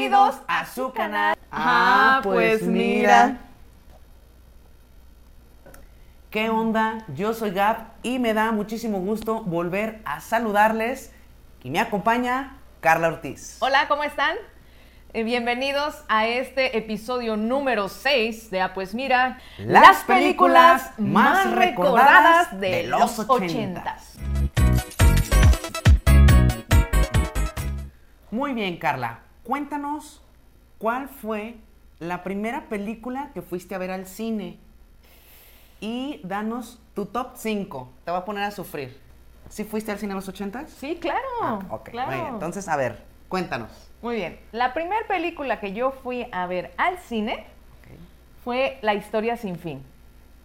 Bienvenidos a su canal. Ah, pues mira. ¿Qué onda? Yo soy Gab y me da muchísimo gusto volver a saludarles. Y me acompaña Carla Ortiz. Hola, ¿cómo están? Eh, bienvenidos a este episodio número 6 de Ah, pues mira, Las películas más recordadas de los ochentas. Muy bien, Carla. Cuéntanos cuál fue la primera película que fuiste a ver al cine. Y danos tu top 5. Te voy a poner a sufrir. ¿Sí fuiste al cine en los ochentas? Sí, claro. Ah, ok. claro. Muy bien. Entonces, a ver, cuéntanos. Muy bien. La primera película que yo fui a ver al cine fue La historia sin fin.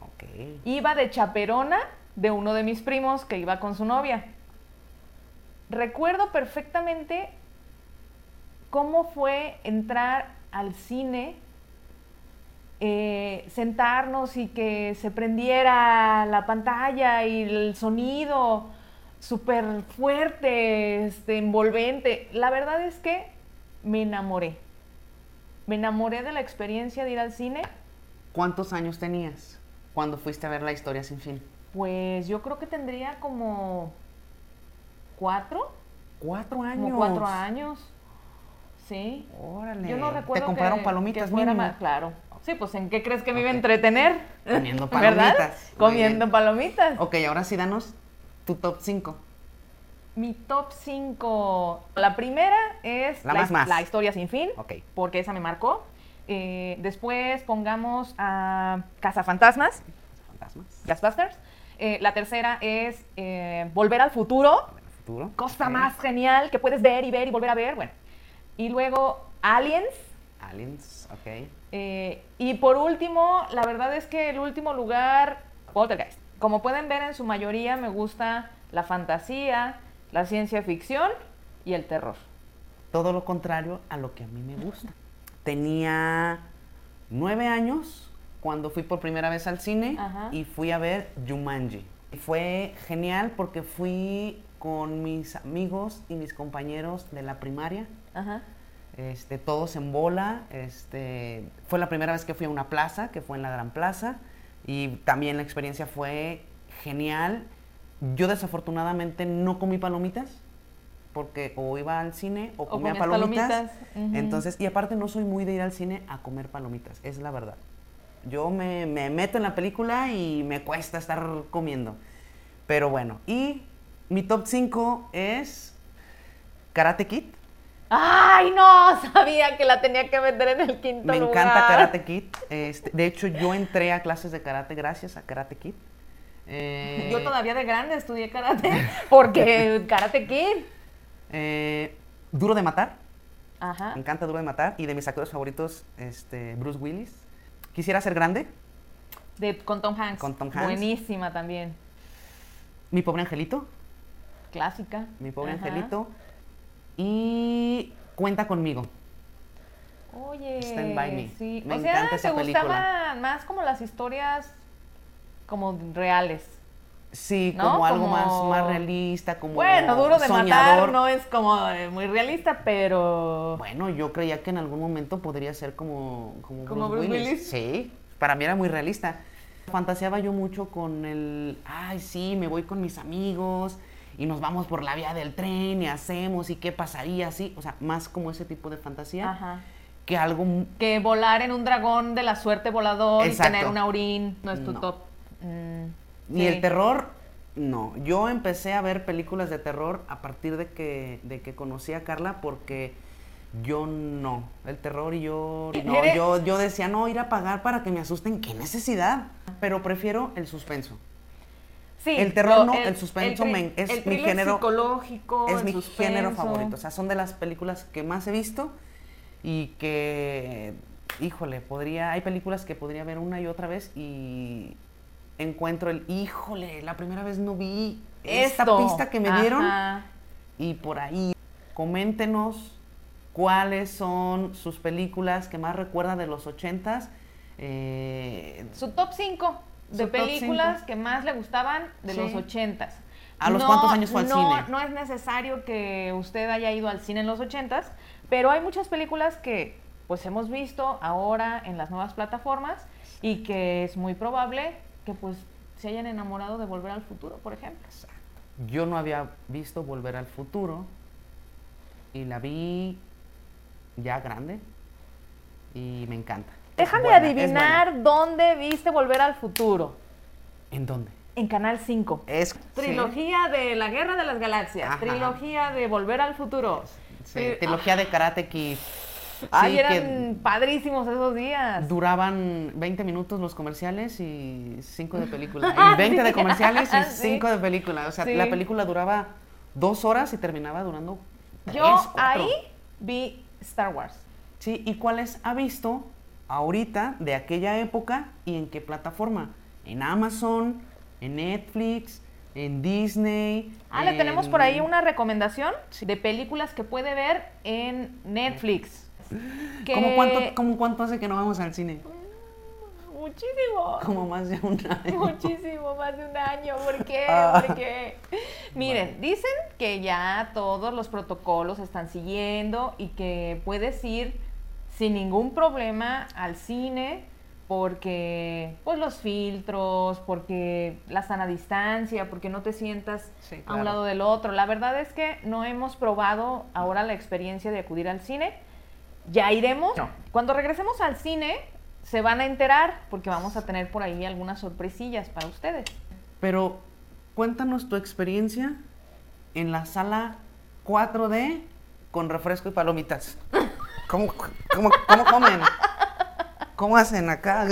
Ok. Iba de chaperona de uno de mis primos que iba con su novia. Recuerdo perfectamente cómo fue entrar al cine, eh, sentarnos y que se prendiera la pantalla y el sonido súper fuerte, este, envolvente. La verdad es que me enamoré. Me enamoré de la experiencia de ir al cine. ¿Cuántos años tenías cuando fuiste a ver La historia sin fin? Pues yo creo que tendría como cuatro, Cuatro años. como cuatro años. Sí. Órale. Yo no recuerdo Te compraron que- palomitas que fuera más- claro. Sí, pues ¿en qué crees que me iba a entretener? Comiendo palomitas. Comiendo bien. palomitas. Ok, ahora sí danos tu top 5. Mi top 5. La primera es La más más. la historia sin fin, Ok. porque esa me marcó. Eh, después pongamos a Cazafantasmas, Fantasmas. Ghostbusters. Eh, la tercera es eh, Volver al futuro. En el futuro. Cosa Ok. más genial que puedes ver y ver y volver a ver. Bueno. Y luego Aliens. Aliens, ok. Eh, y por último, la verdad es que el último lugar, Poltergeist. Como pueden ver, en su mayoría me gusta la fantasía, la ciencia ficción y el terror. Todo lo contrario a lo que a mí me gusta. Tenía nueve años cuando fui por primera vez al cine Ajá. y fui a ver Jumanji. Fue genial porque fui con mis amigos y mis compañeros de la primaria. Ajá. este, todos en bola. Este, fue la primera vez que fui a una plaza, que fue en la Gran Plaza, y también la experiencia fue genial. Yo desafortunadamente no comí palomitas, porque o iba al cine o O comía palomitas. Entonces, y aparte no soy muy de ir al cine a comer palomitas, es la verdad. Yo me, me meto en la película y me cuesta estar comiendo. Pero bueno, y mi top 5 es Karate Kid. ¡Ay, no! Sabía que la tenía que meter en el quinto Me lugar. encanta Karate Kid. Este, de hecho, yo entré a clases de karate gracias a Karate Kid. Eh, Yo todavía de grande estudié karate, porque Karate Kid. eh, Duro de matar. Ajá. Me encanta Duro de matar. Y de mis actores favoritos, este, Bruce Willis. Quisiera ser grande. De, con Tom Hanks. Con Tom Hanks. Buenísima también. Mi pobre angelito. Clásica. Mi pobre Ajá. angelito. Y cuenta conmigo. Oye, Stand by me. sí. Me o sea, encanta te esa película. gustaban más como las historias como reales. Sí, ¿No? como algo Como- más, más realista, como Bueno, duro de matar no es como eh, muy realista, pero Bueno, yo creía que en algún momento podría ser como, como, ¿Como Bruce, Bruce Willis. Willis? Sí, para mí era muy realista. Fantaseaba yo mucho con el, ay, sí, me voy con mis amigos y nos vamos por la vía del tren y hacemos y qué pasaría así. O sea, más como ese tipo de fantasía Ajá. que algo... que volar en un dragón de la suerte volador Exacto. y tener un aurín no es tu No. top. Mm, Ni sí. el terror, no. Yo empecé a ver películas de terror a partir de que, de que conocí a Carla porque yo no. El terror y yo no. Eres- Yo, yo decía, no, ir a pagar para que me asusten. ¿Qué necesidad? Pero prefiero el suspenso. Sí, el terror no, el suspenso tri- me- es el mi género- psicológico, es el mi género suspenso. favorito. O sea, son de las películas que más he visto y que, híjole, podría, hay películas que podría ver una y otra vez y encuentro el, híjole, la primera vez no vi esta pista que me dieron y por ahí coméntenos cuáles son sus películas que más recuerdan de los ochentas. Eh, Su top 5 de películas que más le gustaban de Sí. los ochentas. ¿A los cuántos años fue al no, cine? No es necesario que usted haya ido al cine en los ochentas, Pero hay muchas películas que pues hemos visto ahora en las nuevas plataformas y que es muy probable que pues se hayan enamorado de Volver al Futuro, por ejemplo. Yo no había visto Volver al Futuro y la vi ya grande y me encanta. Déjame buena, adivinar dónde viste Volver al Futuro. ¿En dónde? En Canal 5. Es Trilogía de La Guerra de las Galaxias. Ajá. Trilogía de Volver al Futuro. Sí, Sí, trilogía de Karate Kid. Ay, Sí, que eran padrísimos esos días. duraban 20 minutos los comerciales y 5 de película. Ah, Y 20 de comerciales y Sí. 5 de película. O sea, la película duraba dos horas y terminaba durando tres, Yo ahí vi Star Wars. Sí, ¿y cuáles ha visto ahorita de aquella época y en qué plataforma? En Amazon, en Netflix, en Disney. Ah, le tenemos por en- ahí una recomendación de películas que puede ver en Netflix. Que- ¿Cómo cuánto, cómo cuánto hace que no vamos al cine? Muchísimo. Como más de un año. Muchísimo, más de un año. ¿Por qué? Ah. ¿Por qué? Miren, dicen que ya todos los protocolos están siguiendo y que puedes ir sin ningún problema al cine porque pues los filtros, porque la sana distancia, porque no te sientas Sí, a un lado del otro. La verdad es que no hemos probado ahora la experiencia de acudir al cine. Ya iremos. No. Cuando regresemos al cine, se van a enterar porque vamos a tener por ahí algunas sorpresillas para ustedes. Pero cuéntanos tu experiencia en la sala 4D con refresco y palomitas. ¿Cómo, cómo, cómo comen? ¿Cómo hacen acá?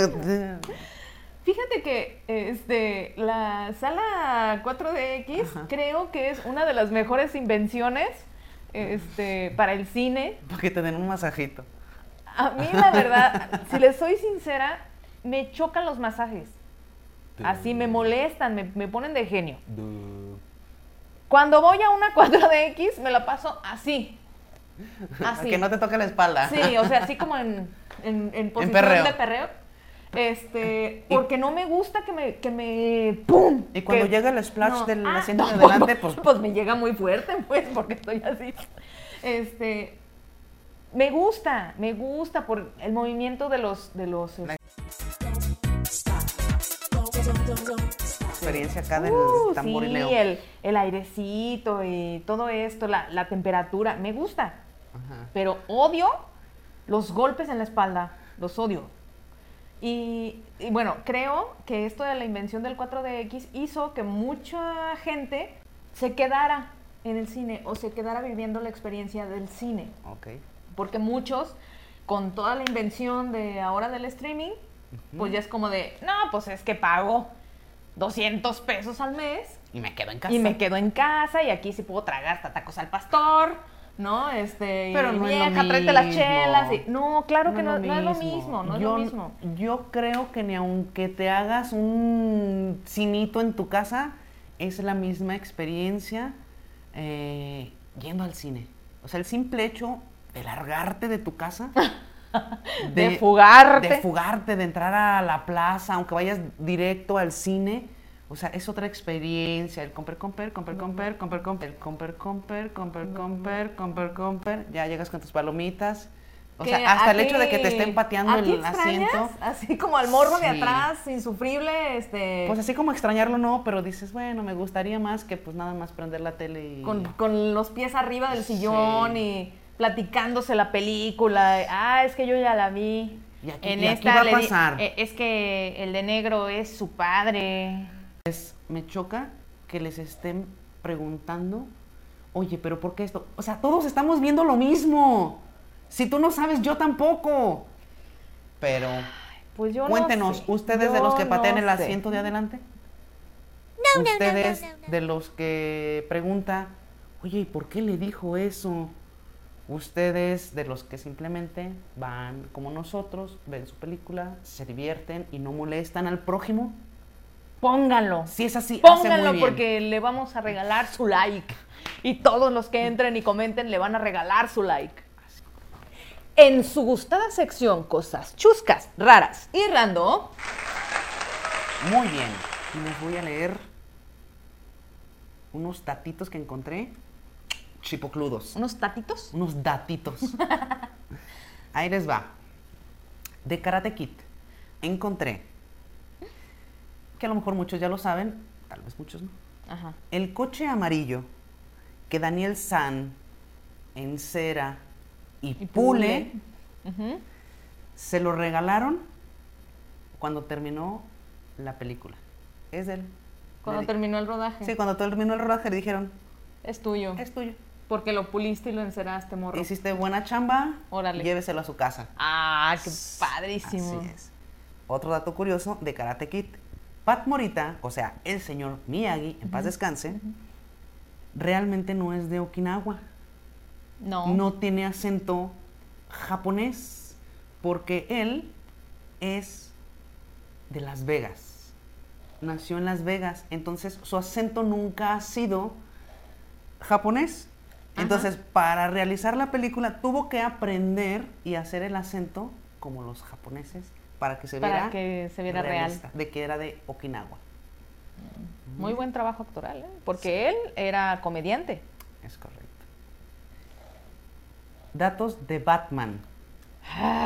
Fíjate que este, la sala 4DX Ajá. creo que es una de las mejores invenciones este, para el cine. Para que te den un masajito. A mí, la verdad, si les soy sincera, me chocan los masajes. Así me molestan, me, me ponen de genio. Cuando voy a una 4DX, me la paso así. Así. Que no te toque la espalda. Sí, o sea, así como en, en, en posición perreo. de perreo. Este, porque no me gusta que me, que me ¡pum! Y cuando que- llega el splash no. del Ah, asiento de adelante, pues pues me llega muy fuerte, pues, porque estoy así. Este, me gusta, me gusta por el movimiento de los, de los, experiencia acá del uh, tamborileo. sí, el, el airecito y todo esto, la, la temperatura, me gusta. Ajá. pero odio los golpes en la espalda, los odio. Y, y bueno, creo que esto de la invención del 4DX hizo que mucha gente se quedara en el cine o se quedara viviendo la experiencia del cine. Ok. Porque muchos, con toda la invención de ahora del streaming, pues ya es como de, no, pues es que pago 200 pesos al mes Y me quedo en casa. y me quedo en casa y aquí sí puedo tragar hasta tacos al pastor, ¿no? Este, Pero no es lo vieja, tráete las chelas. y- no, claro que no, no es lo mismo. no es yo, lo mismo. Yo creo que ni aunque te hagas un cinito en tu casa, es la misma experiencia eh, yendo al cine. O sea, el simple hecho de largarte de tu casa. De fugarte. De fugarte, de entrar a la plaza, aunque vayas directo al cine. O sea, es otra experiencia. El comper, comper, comper, comper, comper, comper, el comper, comper, comper, comper, comper, comper. Ya llegas con tus palomitas. O sea, hasta el hecho de que te estén pateando ¿a ti el extrañas? asiento. Así como al morbo de atrás, insufrible, este, Pues así como extrañarlo no, pero dices, bueno, me gustaría más que pues nada más prender la tele y... con, con los pies arriba del Sí. sillón y platicándose la película. Ah, es que yo ya la vi. Y aquí- y aquí va a le pasar. eh, es que el de negro es su padre. Es- me choca que les estén preguntando, oye, pero ¿por qué esto? O sea, todos estamos viendo lo mismo. Si tú no sabes, yo tampoco. Pero Pues yo no cuéntenos, sé. ¿ustedes de los que patean no el sé. asiento de adelante? No, no, no, ¿Ustedes no, no, no. de los que pregunta, oye, ¿y por qué le dijo eso? Ustedes de los que simplemente van como nosotros, ven su película, se divierten y no molestan al prójimo. Pónganlo. Si es así, hace muy Pónganlo bien. porque le vamos a regalar su like. Y todos los que entren y comenten le van a regalar su like. En su gustada sección Cosas chuscas, raras y random, Muy bien. Y les voy a leer unos datitos que encontré chipocludos. ¿Unos tatitos? Unos datitos. Ahí les va. De Karate Kid encontré, que a lo mejor muchos ya lo saben, tal vez muchos no. Ajá. El coche amarillo que Daniel San encera y, Y pule, se lo regalaron cuando terminó la película. Es de él. Cuando terminó el rodaje. Sí, cuando terminó el rodaje le dijeron, Es tuyo. es tuyo. Porque lo puliste y lo enceraste, morro. Hiciste buena chamba, Órale. lléveselo a su casa. Ah, qué padrísimo. Así es. Otro dato curioso de Karate Kid. Pat Morita, o sea, el señor Miyagi, en paz descanse, realmente no es de Okinawa. No. No tiene acento japonés, porque él es de Las Vegas. Nació en Las Vegas, entonces su acento nunca ha sido japonés. Entonces, para realizar la película tuvo que aprender y hacer el acento como los japoneses para que se Para viera que se viera real. realista, de que era de Okinawa. Muy buen trabajo actoral, ¿eh? Porque él era comediante. Es correcto. Datos de Batman.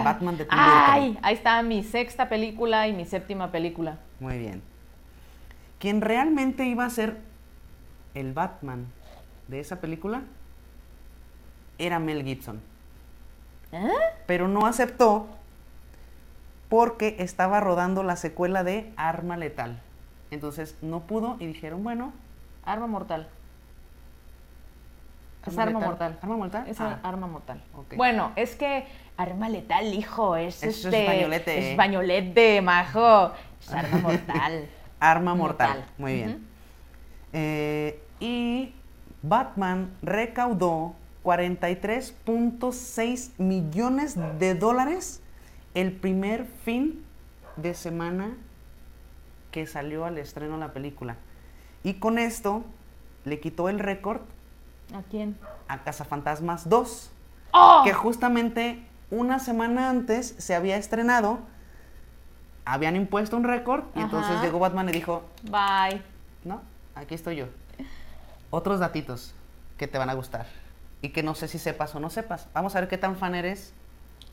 Batman de Tim Burton. ¡Ay! Ahí está mi sexta película y mi séptima película. Muy bien. Quien realmente iba a ser el Batman de esa película era Mel Gibson. ¿Eh? Pero no aceptó porque estaba rodando la secuela de Arma Letal. Entonces no pudo y dijeron, bueno, Arma mortal. Es Arma mortal. ¿Arma mortal? Es Ah. arma mortal. Bueno, es que arma letal, hijo, es es este. españolete. españolete, majo. Es arma mortal. Arma Mortal. Mortal. Muy bien. Eh, y Batman recaudó 43.6 millones de dólares el primer fin de semana que salió al estreno la película. Y con esto le quitó el récord ¿A quién? a Cazafantasmas 2, ¡Oh! que justamente una semana antes se había estrenado, habían impuesto un récord y entonces llegó Batman y dijo, Bye. no, aquí estoy yo. Otros datitos que te van a gustar y que no sé si sepas o no sepas. Vamos a ver qué tan fan eres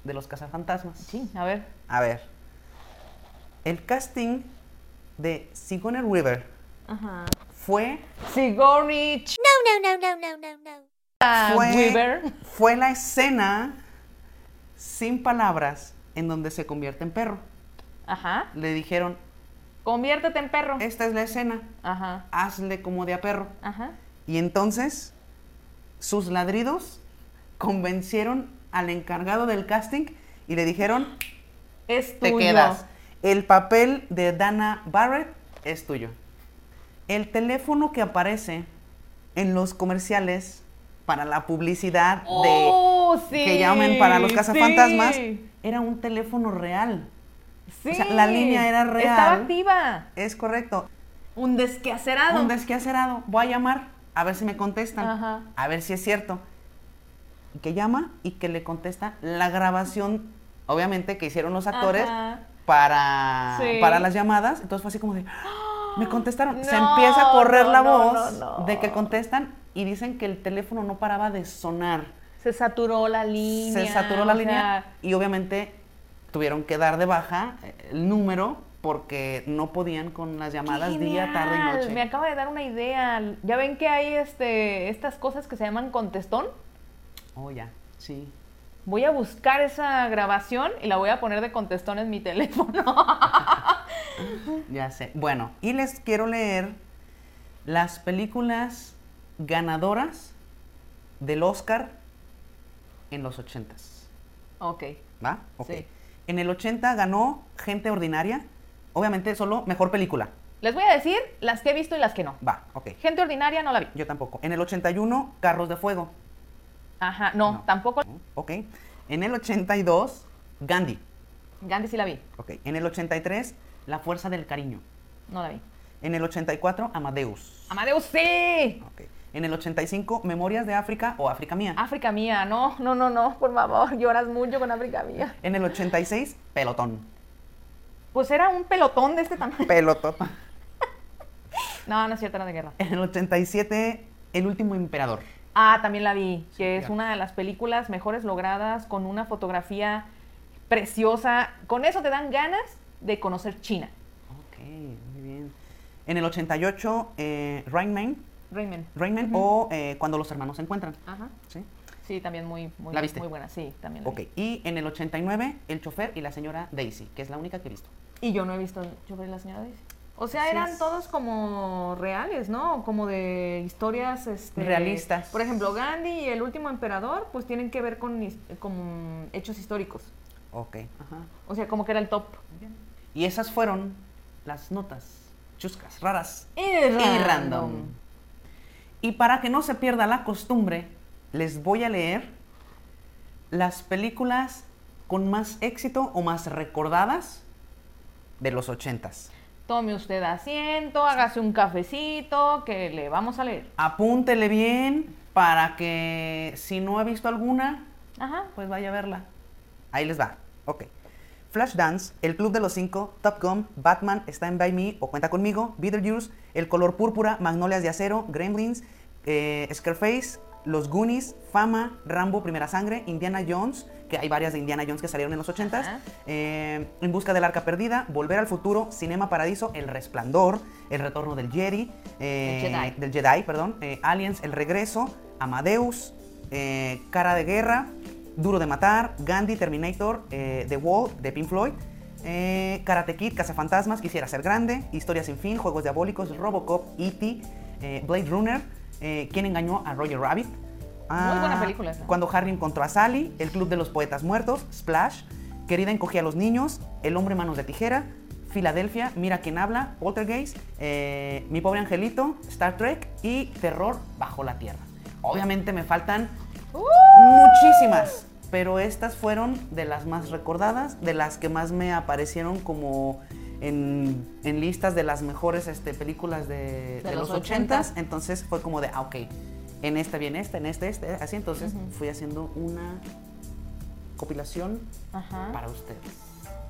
de los cazafantasmas. Sí, a ver. A ver. El casting de Sigourney Weaver Ajá. fue, Sigourney No, no, no, no, no, no, no. fue, Weaver. fue la escena sin palabras en donde se convierte en perro. Ajá. Le dijeron, Conviértete en perro. esta es la escena, Ajá. hazle como de a perro. Ajá. Y entonces sus ladridos convencieron al encargado del casting y le dijeron, Es te tuyo. quedas. El papel de Dana Barrett es tuyo. El teléfono que aparece en los comerciales para la publicidad de Oh, sí, que llamen para los cazafantasmas sí. era un teléfono real. Sí. O sea, la línea era real. Estaba activa. Es correcto. Un desquacerado. Un desquacerado. Voy a llamar a ver si me contestan. Ajá. A ver si es cierto. Y que llama y que le contesta la grabación, obviamente, que hicieron los actores Ajá. para, Sí. para las llamadas. Entonces fue así como de, "Ah, me contestaron. Se empieza a correr no, la voz no, de que contestan y dicen que el teléfono no paraba de sonar. Se saturó la línea. Se saturó la línea sea, y obviamente tuvieron que dar de baja el número porque no podían con las llamadas ¡Qué día, tarde y noche. Me acaba de dar una idea. Ya ven que hay este, estas cosas que se llaman contestón. Oh, ya, sí. Voy a buscar esa grabación y la voy a poner de contestón en mi teléfono. Ya sé. Bueno, y les quiero leer las películas ganadoras del Oscar en los ochentas. ok. ¿Va? Ok. Sí. En el 80 ganó Gente Ordinaria. Obviamente solo mejor película. Les voy a decir las que he visto y las que no. Va, ok. Gente ordinaria no la vi. Yo tampoco. En el 81, Carros de Fuego. Ajá, no, No. tampoco. Ok. En el 82, Gandhi. Gandhi sí la vi. Ok. En el 83, La Fuerza del Cariño. No la vi. En el 84, Amadeus. Amadeus sí. Ok. En el 85, Memorias de África o África Mía. África mía, no, no, no, no, por favor, lloras mucho con África mía. En el 86, Pelotón. Pues era un pelotón de este tamaño. Pelotón. No, no es cierto, era de guerra. En el 87, El Último Emperador. Ah, también la vi, que es una de las películas mejores logradas con una fotografía preciosa. Con eso te dan ganas de conocer China. Ok, muy bien. En el 88, eh, Rain Man, Raymond. Rain Man o eh, Cuando los hermanos se encuentran. Ajá. ¿sí? Sí, también muy, muy, ¿La viste? muy buena. Sí, también la Ok, vi. y en el 89, El chofer y la señora Daisy, que es la única que he visto. Y yo no he visto Yo vi la señora Daisy. O sea, Así eran es. todos como reales, ¿no? Como de historias este, Realistas. Por ejemplo, Gandhi y el último emperador, pues tienen que ver con, con hechos históricos. Ok, ajá. O sea, como que era el top. Y esas fueron las notas chuscas, raras Y y random. Y para que no se pierda la costumbre, les voy a leer las películas con más éxito o más recordadas de los ochentas. Tome usted asiento, hágase un cafecito, que le vamos a leer. Apúntele bien para que si no ha visto alguna, Ajá. pues vaya a verla. Ahí les va. Ok. Flashdance, El Club de los Cinco, Top Gun, Batman, Stand By Me o Cuenta Conmigo, Beetlejuice, El Color Púrpura, Magnolias de Acero, Gremlins, eh, Scarface, Los Goonies, Fama, Rambo, Primera Sangre, Indiana Jones, que hay varias de Indiana Jones que salieron en los 80s, Ajá. eh, En Busca del Arca Perdida, Volver al Futuro, Cinema Paradiso, El Resplandor, El Retorno del Jedi, eh, Jedi. del Jedi, perdón, eh, Aliens, El Regreso, Amadeus, Cara de Guerra, Duro de Matar, Gandhi, Terminator, The Wall, de Pink Floyd, Karate Kid, Cazafantasmas, Quisiera Ser Grande, Historia Sin Fin, Juegos Diabólicos, Robocop, E.T., Blade Runner, eh, ¿Quién engañó a Roger Rabbit? Muy buena película esa. Cuando Harry encontró a Sally, El Club de los Poetas Muertos, Splash, Querida encogía a los niños, El hombre manos de tijera, Filadelfia, Mira quién habla, Poltergeist, eh, Mi pobre angelito, Star Trek y Terror bajo la tierra. Obviamente me faltan muchísimas, pero estas fueron de las más recordadas, de las que más me aparecieron como en, en listas de las mejores este, películas de, de los los 80. 80 Entonces fue como de, ah, ok, en esta viene esta, en este, este, así. Entonces fui haciendo una compilación Ajá. para ustedes.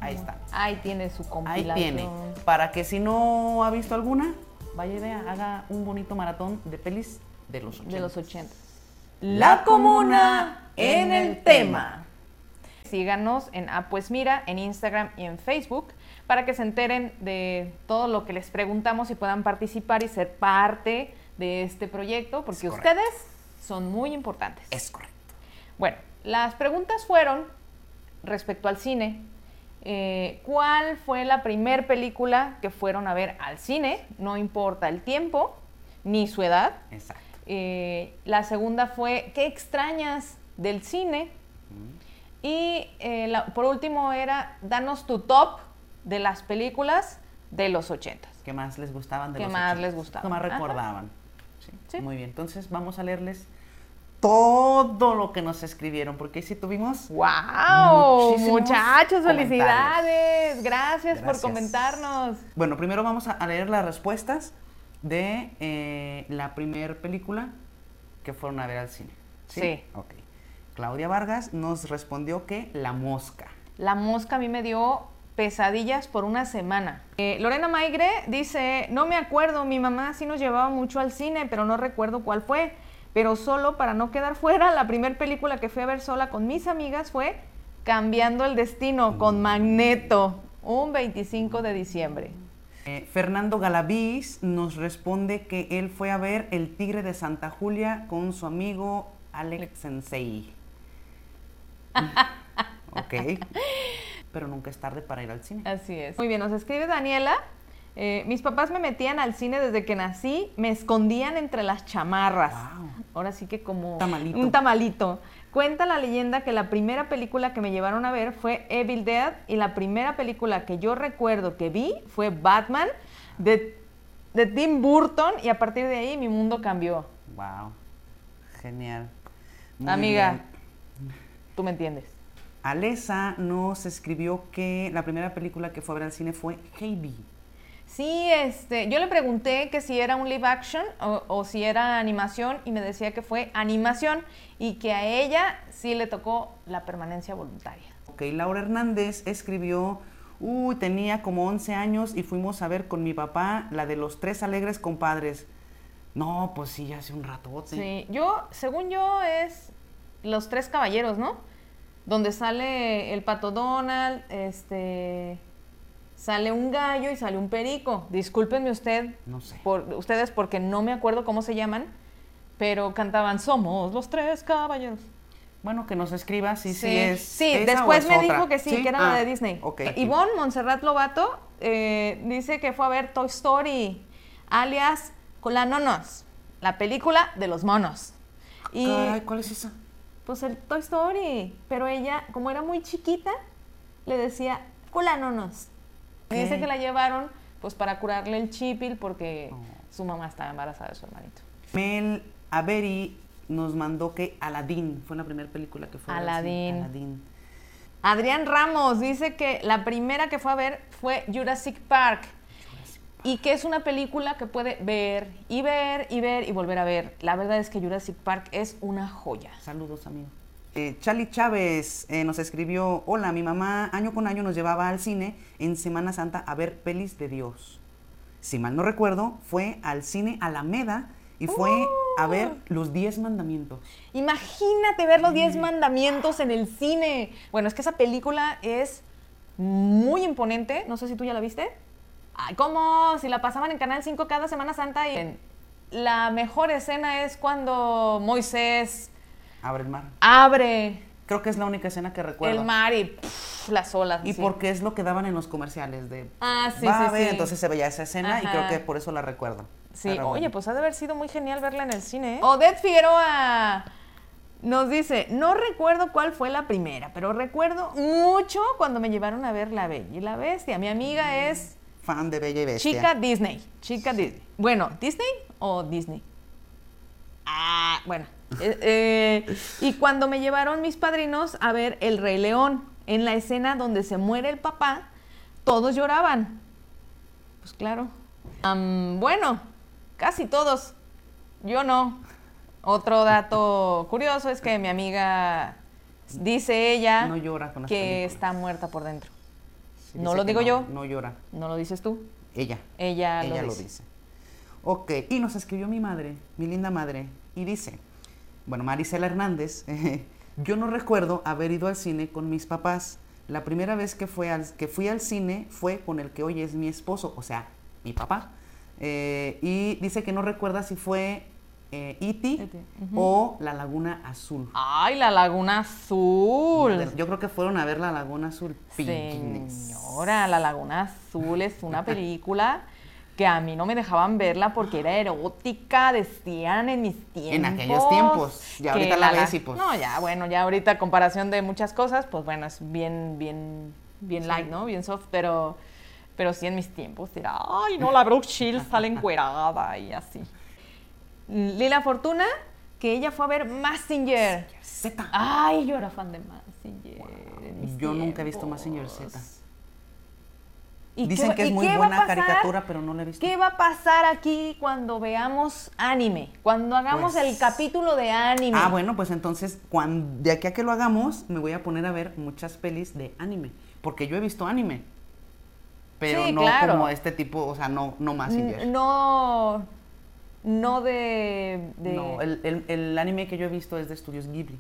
Ahí está. Ahí tiene su Ahí compilación. tiene. Para que si no ha visto alguna, vaya y vea, haga un bonito maratón de pelis de los 80. De los 80. La comuna en el tema. Síganos en Ah Pues Mira, en Instagram y en Facebook para que se enteren de todo lo que les preguntamos y puedan participar y ser parte de este proyecto, porque Es ustedes son muy importantes. Es correcto. Bueno, las preguntas fueron respecto al cine. eh, ¿Cuál fue la primer película que fueron a ver al cine? No importa el tiempo ni su edad. Exacto. Eh, la segunda fue, ¿qué extrañas del cine? Y eh, la- por último era, danos tu top de las películas de los ochentas. ¿Qué más les gustaban de ¿Qué los más 80s? les gustaba? ¿Qué más recordaban? Sí. Sí. Muy bien. Entonces vamos a leerles todo lo que nos escribieron, porque sí tuvimos ¡Wow! Muchachos, felicidades. Gracias, por comentarnos. Bueno, primero vamos a- leer las respuestas de eh, la primer película que fueron a ver al cine. Sí. Ok. Claudia Vargas nos respondió que La Mosca. La mosca a mí me dio pesadillas por una semana. Eh, Lorena Maigre dice, no me acuerdo, mi mamá sí nos llevaba mucho al cine, pero no recuerdo cuál fue. Pero solo para no quedar fuera, la primera película que fui a ver sola con mis amigas fue Cambiando el Destino con Magneto, un 25 de diciembre. Eh, Fernando Galaviz nos responde que él fue a ver El Tigre de Santa Julia con su amigo Alex Sensei. ok. Pero nunca es tarde para ir al cine. Así es. Muy bien, nos escribe Daniela. eh, mis papás me metían al cine desde que nací, me escondían entre las chamarras. Wow. Ahora sí que como Tamalito. un tamalito. Cuenta la leyenda que la primera película que me llevaron a ver fue Evil Dead y la primera película que yo recuerdo que vi fue Batman de, de Tim Burton y a partir de ahí mi mundo cambió. Wow. Genial. Muy Amiga, bien. tú me entiendes. Alesa nos escribió que la primera película que fue a ver al cine fue Heidi. Sí, este, yo le pregunté que si era un live action o, o si era animación y me decía que fue animación y que a ella sí le tocó la permanencia voluntaria. Ok, Laura Hernández escribió, uy, tenía como 11 años y fuimos a ver con mi papá la de los tres alegres compadres. No, pues sí, hace un ratote. Sí, yo, según yo, es Los Tres Caballeros, ¿no? Donde sale el pato Donald, este. Sale un gallo y sale un perico. Discúlpenme usted, No sé. por, ustedes porque no me acuerdo cómo se llaman, pero cantaban Somos los Tres Caballeros. Bueno, que nos escriba si sí, es. Sí, esa o después es me otra. dijo que sí, que era la Ah, de Disney. Ok. Ivonne Montserrat Lobato eh, dice que fue a ver Toy Story, alias Colanonos, la película de los monos. Y Caray, ¿cuál es esa? Pues el Toy Story, pero ella, como era muy chiquita, le decía Colanonos. Y Dice que la llevaron pues para curarle el chipil porque Oh. su mamá estaba embarazada de su hermanito. Mel Averi nos mandó que Aladdin fue la primera película que fue. a ver, sí, Aladdin. Aladdin. Adrián Ramos dice que la primera que fue a ver fue Jurassic Park y que es una película que puede ver y ver y ver y volver a ver. La verdad es que Jurassic Park es una joya. Saludos, amigo. Eh, Charlie Chávez eh, nos escribió, hola, mi mamá año con año nos llevaba al cine en Semana Santa a ver pelis de Dios. Si mal no recuerdo, fue al cine Alameda y fue a ver Los Diez Mandamientos. Imagínate ver los 10 mandamientos en el cine. Bueno, es que esa película es muy imponente. No sé si tú ya la viste. Ay, ¿cómo? Si la pasaban en Canal 5 cada Semana Santa y en- la mejor escena es cuando Moisés Abre el mar. abre Creo que es la única escena que recuerdo. el mar y pff, las olas. Y así. porque es lo que daban en los comerciales de... Ah, sí, va a sí, sí. entonces se veía esa escena y creo que por eso la recuerdo. Sí, Pero oye, bueno. pues ha de haber sido muy genial verla en el cine. ¿eh? Odette Figueroa nos dice, no recuerdo cuál fue la primera, pero recuerdo mucho cuando me llevaron a ver La Bella y la Bestia. Mi amiga es Fan de Bella y Bestia. chica Disney, chica Disney. Bueno, ¿Disney o Disney? Ah, bueno. Eh, eh, y cuando me llevaron mis padrinos a ver El Rey León, en la escena donde se muere el papá, todos lloraban. Pues claro. Bueno, casi todos. Yo no. Otro dato curioso es que mi amiga dice ella No llora con que películas. está muerta por dentro. No dice lo digo no, yo. No llora. ¿No lo dices tú? Ella. Ella, Ella lo lo dice. dice. Ok, y nos escribió mi madre, mi linda madre, y dice, bueno, Marisela Hernández, yo no recuerdo haber ido al cine con mis papás. La primera vez que, fue al, que fui al cine fue con el que hoy es mi esposo, o sea, mi papá. Eh, y dice que no recuerda si fue eh, E.T. E.T., ujú. o La Laguna Azul. ¡Ay, la Laguna Azul! Yo creo que fueron a ver La Laguna Azul. Señora, La Laguna Azul es una película que a mí no me dejaban verla porque era erótica, decían en mis tiempos. En aquellos tiempos. Ya ahorita la la- ves y pues- No, ya, bueno, ya ahorita a comparación de muchas cosas, pues bueno, es bien, bien, bien light, ¿no? Bien soft, pero, pero sí en mis tiempos era, ay, no, la Brooke Shields sale encuerada y así. Lila Fortuna, que ella fue a ver Massinger. Z. Ay, yo era fan de Massinger. Yo nunca he visto. Mazinger Z. ¿Y Dicen qué- que es muy buena caricatura, pero no la he visto. ¿Qué va a pasar aquí cuando veamos anime? Cuando hagamos Pues- el capítulo de anime. Ah, bueno, pues entonces, cuando, de aquí a que lo hagamos, me voy a poner a ver muchas pelis de anime. Porque yo he visto anime. Pero Sí, no claro. como este tipo, o sea, no, no más No, no de... de- No, el, el- el anime que yo he visto es de estudios Ghibli.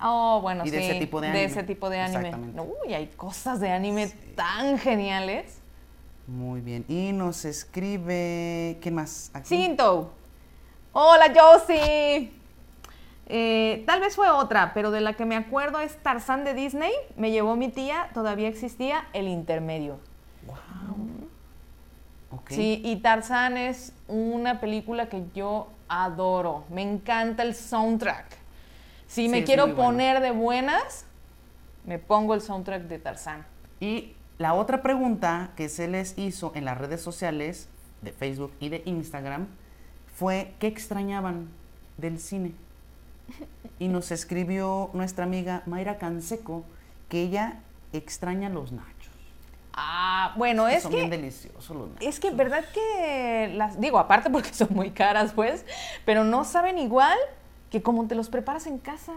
Oh, bueno, y de sí. ese tipo de anime. ese tipo de anime. Exactamente. Uy, hay cosas de anime tan geniales. Muy bien. Y nos escribe. ¿Quién más? Aquí. Cinto. Hola, Josie. Eh, tal vez fue otra, pero de la que me acuerdo es Tarzán de Disney. Me llevó mi tía, todavía existía el intermedio. Sí, y Tarzán es una película que yo adoro. Me encanta el soundtrack. Si Sí, me quiero bueno. poner de buenas, me pongo el soundtrack de Tarzán. Y la otra pregunta que se les hizo en las redes sociales de Facebook y de Instagram fue ¿qué extrañaban del cine? Y nos escribió nuestra amiga Mayra Canseco que ella extraña los nachos. Ah, bueno, es son que bien deliciosos los nachos. Es que verdad que las digo, aparte porque son muy caras, pues, pero no saben igual que como te los preparas en casa.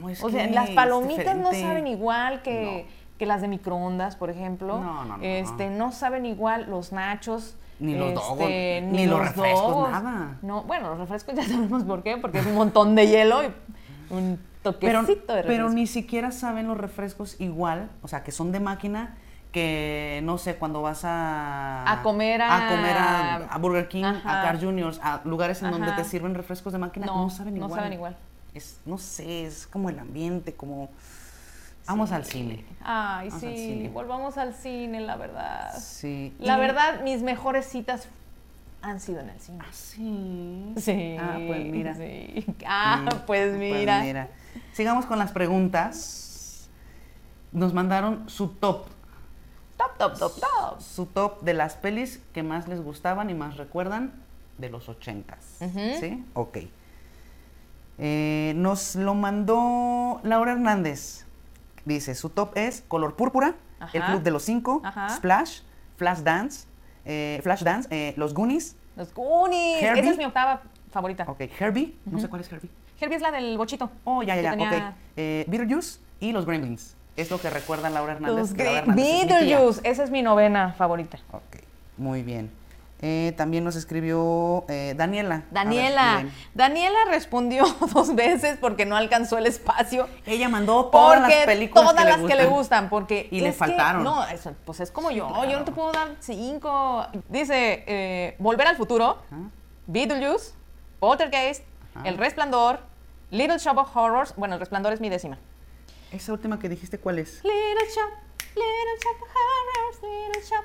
No, es o sea, que las es palomitas no saben igual que, que las de microondas, por ejemplo. No, no, no. Este, no saben igual los nachos. Ni los dogos, Este, ni los refrescos, nada. No, bueno, los refrescos ya sabemos por qué, porque es un montón de hielo y un Pero, toquecito de refresco. pero ni siquiera saben los refrescos igual, o sea, que son de máquina, que no sé, cuando vas a... A comer a- a comer a, a Burger King, Ajá. a Car Juniors, a lugares en donde te sirven refrescos de máquina, no, No, saben no igual. saben igual. Es, no sé, es como el ambiente, como... Vamos al cine. Ay, Vamos al sí, cine. volvamos al cine, la verdad. Sí. La y- verdad, mis mejores citas han sido en el cine. Ah, sí. Sí. Ah, pues mira. sí. Ah, Sí, pues mira. mira. Sigamos con las preguntas. Nos mandaron su top, Top, top, top, top. su top de las pelis que más les gustaban y más recuerdan de los ochentas. ¿Sí? Ok. Eh, nos lo mandó Laura Hernández. Dice, su top es Color Púrpura, El. Club de los Cinco, Ajá. Splash, Flash Dance, eh, Flash Dance, eh, Los Goonies, Los Goonies. Herbie. Esa es mi octava favorita. ok, Herbie, no sé cuál es Herbie. Herbie es la del bochito. Oh, ya, ya, ya, tenía- ok. Beetlejuice y los Gremlins. Es lo que recuerda Laura Hernández. Los que Laura Gre- Hernández es mi tía. Beetlejuice. Esa es mi novena favorita. Ok, muy bien. Eh, también nos escribió eh, Daniela. Ver, Daniela. Daniela respondió dos veces porque no alcanzó el espacio. Ella mandó todas Porque las películas todas que, las le que le gustan. porque Y le que- faltaron. no, eso, pues es como yo. Yo no claro. te puedo dar cinco. Dice eh, Volver al futuro, Ajá. Beetlejuice, Poltergeist, Ajá. El Resplandor, Little Shop of Horrors. Bueno, El Resplandor es mi décima. Esa última que dijiste, ¿cuál es? Little Shop, Little Shop of Horrors, Little Shop.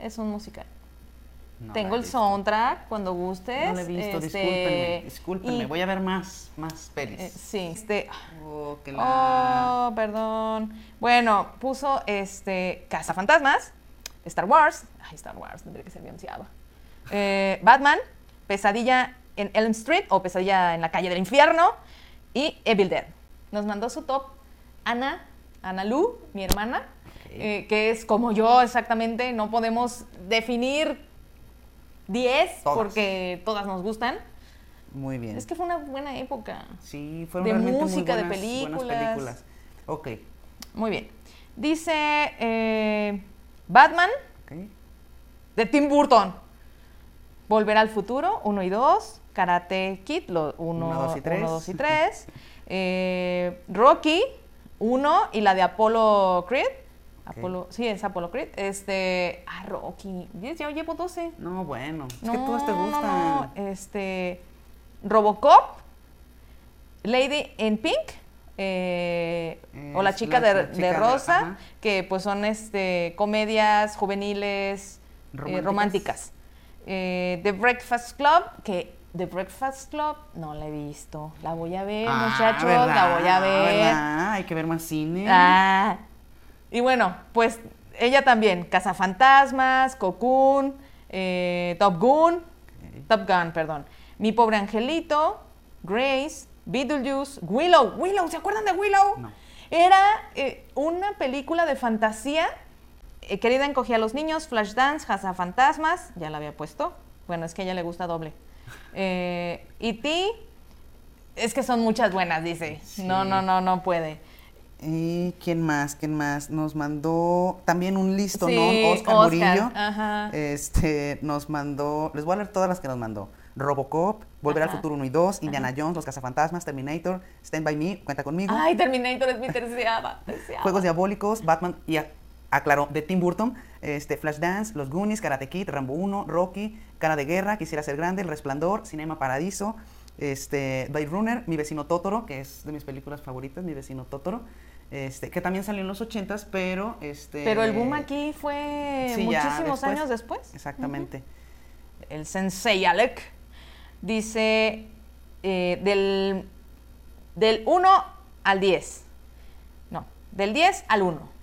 Es un musical. No Tengo el visto. soundtrack cuando gustes. No la he visto, este, discúlpenme, discúlpenme. y- Voy a ver más, más pelis. eh, sí, este. Oh, que la... Oh, perdón. Bueno, puso este Cazafantasmas, Star Wars, ay, Star Wars, tendría que ser mi onceava. Eh, Batman, Pesadilla en Elm Street o Pesadilla en la calle del infierno y Evil Dead. Nos mandó su top Ana, Ana Lu, mi hermana, eh, que es como yo exactamente, no podemos definir 10 Todas. porque todas nos gustan. Muy bien. Es que fue una buena época. Sí, fueron de realmente muy música, de buenas- buenas películas. películas. Ok. Muy bien. Dice eh, Batman ok. de Tim Burton. Volver al futuro, 1 y 2. Karate Kid, 1, Uno, dos y tres. 2 y 3. Rocky, 1 y la de Apollo Creed. Ok. Apolo, sí, es Apollo Creed. Este, ah, Rocky. Ya llevo 12. No, bueno. Es no, que todas te gustan. no. Este, Robocop, Lady in Pink, eh, o la chica la- de, la de chica de- rosa, ajá. que pues son este comedias juveniles eh, Románticas. románticas. Eh, The Breakfast Club, que The Breakfast Club no la he visto. La voy a ver, Ah, muchachos, la voy a ver. ¿verdad? Hay que ver más cine. Ah. Y bueno, pues ella también, Cazafantasmas, Cocoon, eh, Top Gun, Top Gun, perdón. Mi pobre angelito, Grace, Beetlejuice, Willow. Willow, ¿se acuerdan de Willow? No. Era eh, una película de fantasía. eh, querida encogía a los niños, Flashdance, Cazafantasmas, ya la había puesto. Bueno, es que a ella le gusta doble. Eh, E.T., es que son muchas buenas, dice. No, Sí. no, no, no puede. ¿Y quién más? ¿Quién más? Nos mandó también un listo, Sí, ¿no? Oscar, Oscar, Murillo. ajá. Este, nos mandó, les voy a leer todas las que nos mandó. Robocop, Volver al. Futuro 1 y 2, Indiana Jones, Los Cazafantasmas, Terminator, Stand By Me, Cuenta Conmigo, Ay, Terminator es mi terciava. Juegos Diabólicos, Batman y, aclaró, de Tim Burton, este, Flashdance, Los Goonies, Karate Kid, Rambo 1, Rocky, Cara de Guerra, Quisiera Ser Grande, El Resplandor, Cinema Paradiso, este, Blade Runner, Mi Vecino Totoro, que es de mis películas favoritas, Mi Vecino Totoro, este, que también salió en los 80s, pero... Este, Pero el boom aquí fue sí, muchísimos después. años después. Exactamente. El sensei Alec dice eh, del, del 1 al 10. No, del 10 al 1.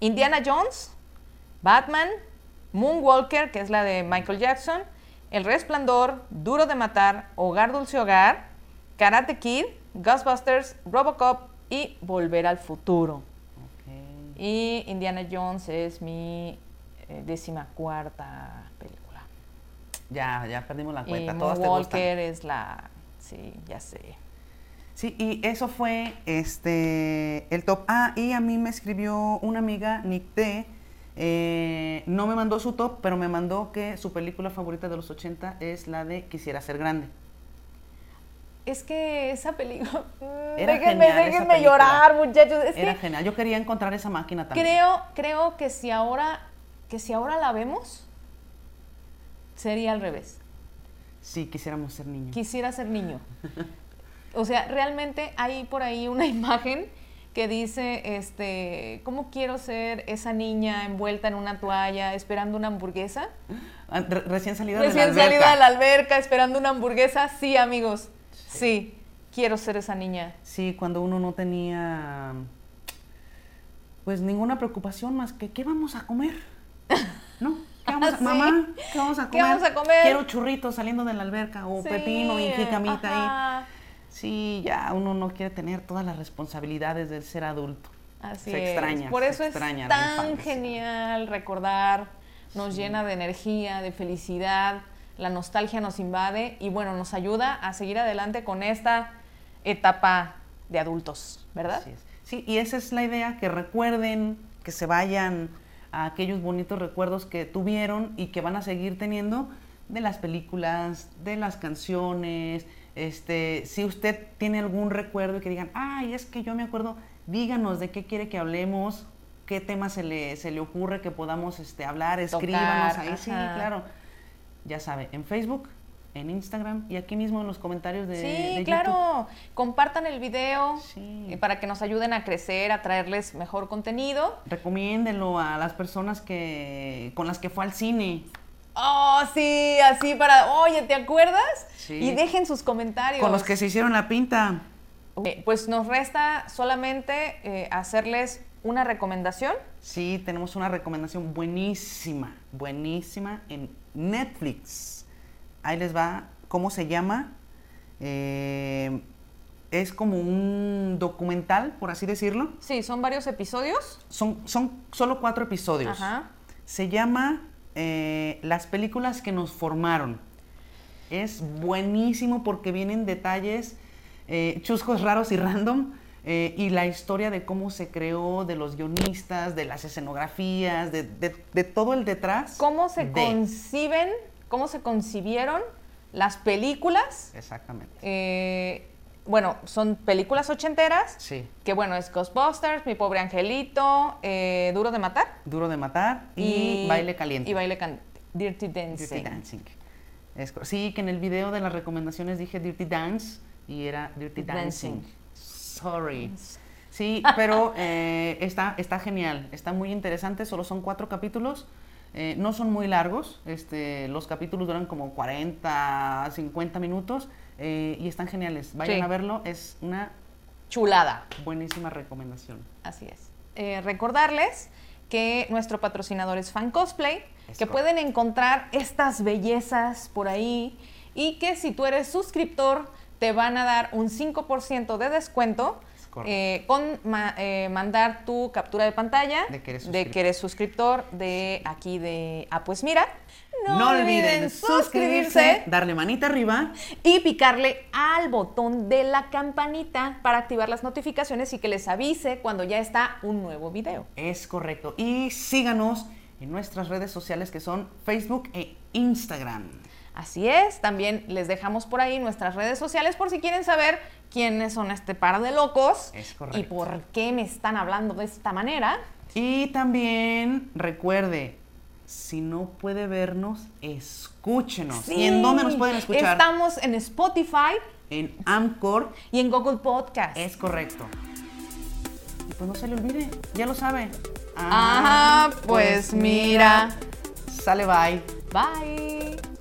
Indiana Jones, Batman, Moonwalker, que es la de Michael Jackson, El Resplandor, Duro de Matar, Hogar Dulce Hogar, Karate Kid, Ghostbusters, Robocop y Volver al Futuro. Y Indiana Jones es mi eh, décima cuarta película. Ya, ya perdimos la cuenta. Moonwalker es la... Sí, ya sé. Sí, y eso fue este el top. Ah, y a mí me escribió una amiga, Nick T, Eh, no me mandó su top, pero me mandó que su película favorita de los 80 es la de Quisiera ser grande. Es que esa película. mm, Era déjenme, genial esa déjenme película. llorar, muchachos. Es Era que genial. Yo quería encontrar esa máquina también. creo, creo que si ahora, que si ahora la vemos, sería al revés. Sí, quisiéramos ser niños. Quisiera ser niño. O sea, realmente hay por ahí una imagen que dice, este, ¿cómo quiero ser esa niña envuelta en una toalla esperando una hamburguesa? Ah, re- recién salida de la Recién salida alberca. de la alberca esperando una hamburguesa. Sí, amigos. Sí, quiero ser esa niña. Sí, cuando uno no tenía pues ninguna preocupación más que ¿qué vamos a comer? ¿No? ¿Qué vamos a, Sí. mamá? ¿Qué vamos a ¿Qué comer? vamos a comer? Quiero churritos saliendo de la alberca o Sí, pepino y jicamita ahí. Sí, ya uno no quiere tener todas las responsabilidades del ser adulto. Así Se es. extraña, Por eso es extraña tan genial recordar, nos llena de energía, de felicidad, la nostalgia nos invade y bueno, nos ayuda a seguir adelante con esta etapa de adultos, ¿verdad? Así es. Sí, y esa es la idea, que recuerden, que se vayan a aquellos bonitos recuerdos que tuvieron y que van a seguir teniendo de las películas, de las canciones. Este, si usted tiene algún recuerdo y que digan, ay, es que yo me acuerdo, díganos de qué quiere que hablemos, qué tema se le, se le ocurre que podamos este, hablar, escríbanos ahí, sí, claro. Ya sabe, en Facebook, en Instagram y aquí mismo en los comentarios de, Sí, de YouTube. claro. Compartan el video Sí. eh, para que nos ayuden a crecer, a traerles mejor contenido. Recomiéndenlo a las personas que con las que fue al cine. Oh, sí, así para, oye, ¿te acuerdas? Sí. Y dejen sus comentarios. Con los que se hicieron la pinta. Eh, Pues nos resta solamente eh, hacerles una recomendación. Sí, tenemos una recomendación buenísima, buenísima en Netflix. Ahí les va, ¿cómo se llama? Eh, es como un documental, por así decirlo. Sí, son varios episodios. Son, son solo cuatro episodios. Ajá. Se llama eh, Las películas que nos formaron. Es buenísimo porque vienen detalles eh, chuscos, raros y random. eh, y la historia de cómo se creó, de los guionistas, de las escenografías, de, de- de todo el detrás. ¿Cómo se de- conciben, cómo se concibieron las películas? Exactamente. Bueno, son películas ochenteras. Sí. Que bueno, es Ghostbusters, Mi Pobre Angelito, eh, Duro de Matar. Duro de matar y, baile caliente. Y Baile Caliente. Dirty Dancing. Dirty Dancing. Es sí, que en el video de las recomendaciones dije Dirty Dance y era Dirty Dancing. Dancing. Sorry. Sí, pero eh, está, está genial, está muy interesante, solo son cuatro capítulos, eh, no son muy largos, este, los capítulos duran como 40, 50 minutos eh, y están geniales. Vayan Sí. a verlo, es una Chulada. buenísima recomendación. Así es. Eh, recordarles que nuestro patrocinador es Fan Cosplay, Es que correcto. pueden encontrar estas bellezas por ahí y que si tú eres suscriptor te van a dar un 5% de descuento eh, con ma- eh, mandar tu captura de pantalla De que eres de suscriptor. que eres suscriptor de aquí de Ah, pues mira. No, olviden suscribirse, darle manita arriba y picarle al botón de la campanita para activar las notificaciones y que les avise cuando ya está un nuevo video. Es correcto. Y síganos en nuestras redes sociales que son Facebook e Instagram. Así es, también les dejamos por ahí nuestras redes sociales por si quieren saber quiénes son este par de locos Es correcto. y por qué me están hablando de esta manera. Y también recuerde, si no puede vernos, escúchenos. ¿Y en dónde nos pueden escuchar? Estamos en Spotify En Amcor. y en Google Podcast. Es correcto. Y pues no se le olvide, ya lo sabe. Ajá, pues mira. Sale bye. Bye.